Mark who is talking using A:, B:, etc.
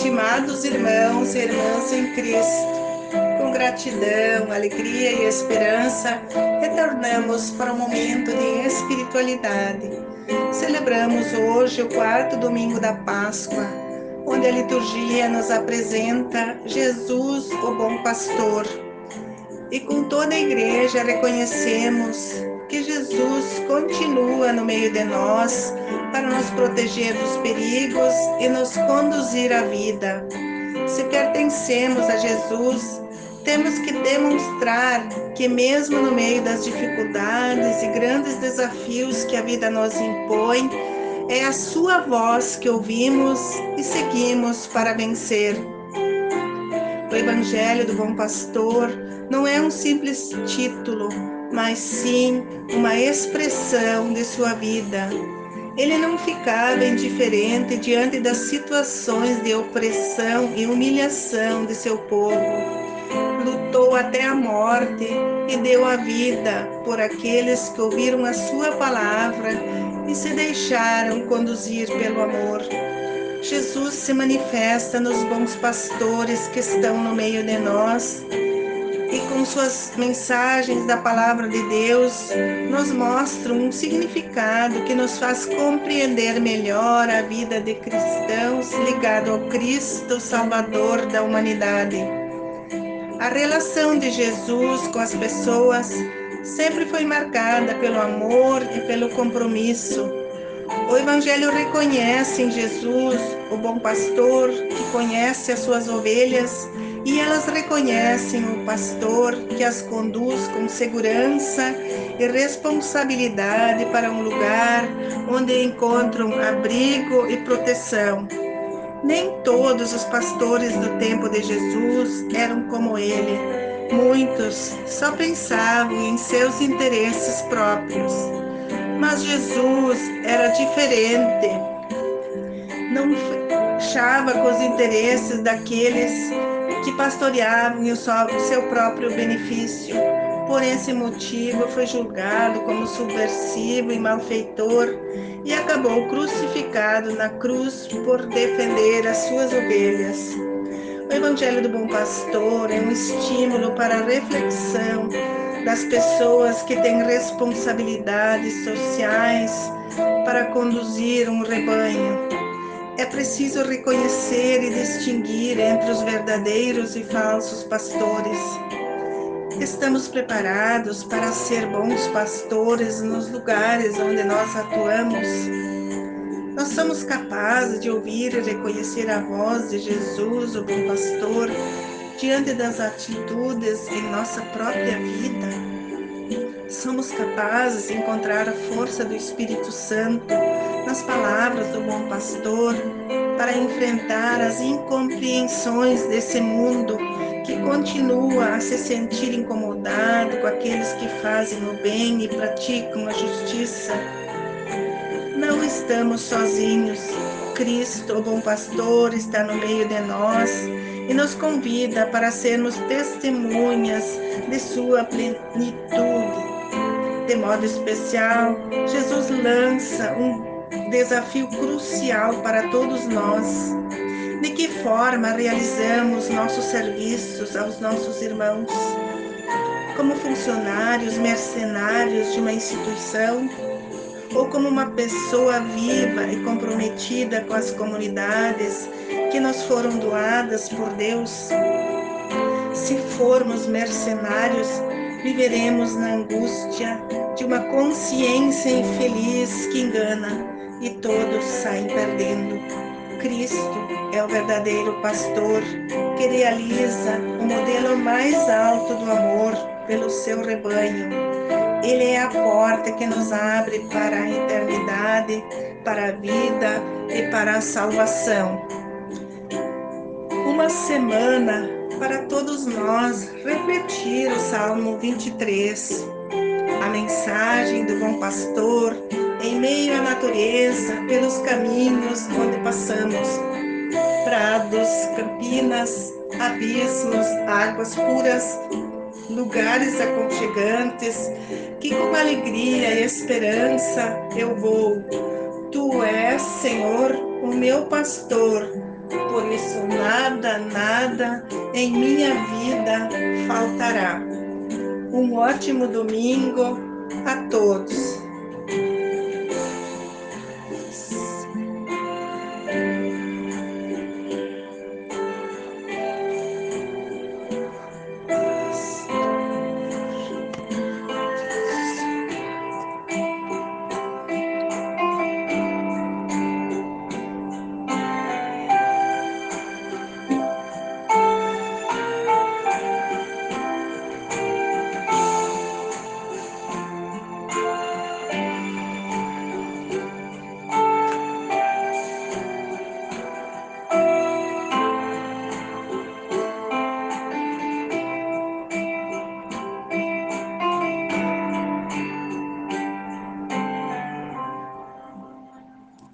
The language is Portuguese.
A: estimados irmãos e irmãs em Cristo, com gratidão, alegria e esperança, retornamos para o momento de espiritualidade. Celebramos hoje o quarto domingo da Páscoa, onde a liturgia nos apresenta Jesus, o bom pastor. E com toda a igreja reconhecemos que Jesus continua no meio de nós para nos proteger dos perigos e nos conduzir à vida. Se pertencemos a Jesus, temos que demonstrar que, mesmo no meio das dificuldades e grandes desafios que a vida nos impõe, é a Sua voz que ouvimos e seguimos para vencer. O Evangelho do Bom Pastor não é um simples título, mas sim uma expressão de sua vida. Ele não ficava indiferente diante das situações de opressão e humilhação de seu povo. Lutou até a morte e deu a vida por aqueles que ouviram a sua palavra e se deixaram conduzir pelo amor. Jesus se manifesta nos bons pastores que estão no meio de nós e com suas mensagens da palavra de Deus nos mostram um significado que nos faz compreender melhor a vida de cristãos ligado ao Cristo Salvador da humanidade. A relação de Jesus com as pessoas sempre foi marcada pelo amor e pelo compromisso. O Evangelho reconhece em Jesus o bom pastor que conhece as suas ovelhas e elas reconhecem o pastor que as conduz com segurança e responsabilidade para um lugar onde encontram abrigo e proteção. Nem todos os pastores do tempo de Jesus eram como ele. Muitos só pensavam em seus interesses próprios. Mas Jesus era diferente. Não fechava com os interesses daqueles que pastoreavam o seu próprio benefício. Por esse motivo, foi julgado como subversivo e malfeitor e acabou crucificado na cruz por defender as suas ovelhas. O Evangelho do Bom Pastor é um estímulo para a reflexão das pessoas que têm responsabilidades sociais para conduzir um rebanho é preciso reconhecer e distinguir entre os verdadeiros e falsos pastores. Estamos preparados para ser bons pastores nos lugares onde nós atuamos? Nós somos capazes de ouvir e reconhecer a voz de Jesus, o bom pastor, diante das atitudes em nossa própria vida? Somos capazes de encontrar a força do Espírito Santo nas palavras do bom pastor para enfrentar as incompreensões desse mundo que continua a se sentir incomodado com aqueles que fazem o bem e praticam a justiça. Não estamos sozinhos. Cristo, o bom pastor, está no meio de nós e nos convida para sermos testemunhas de sua plenitude. De modo especial, Jesus lança um desafio crucial para todos nós. De que forma realizamos nossos serviços aos nossos irmãos? Como funcionários mercenários de uma instituição? Ou como uma pessoa viva e comprometida com as comunidades que nos foram doadas por Deus? Se formos mercenários, viveremos na angústia de uma consciência infeliz que engana e todos saem perdendo. Cristo é o verdadeiro pastor que realiza o modelo mais alto do amor pelo seu rebanho. Ele é a porta que nos abre para a eternidade, para a vida e para a salvação. Uma semana para todos nós refletir o Salmo 23, a mensagem do bom pastor em meio à natureza, pelos caminhos onde passamos, prados, campinas, abismos, águas puras, lugares aconchegantes, que com alegria e esperança eu vou. Tu és, Senhor, o meu pastor, Por isso, nada, nada em minha vida faltará. Um ótimo domingo a todos.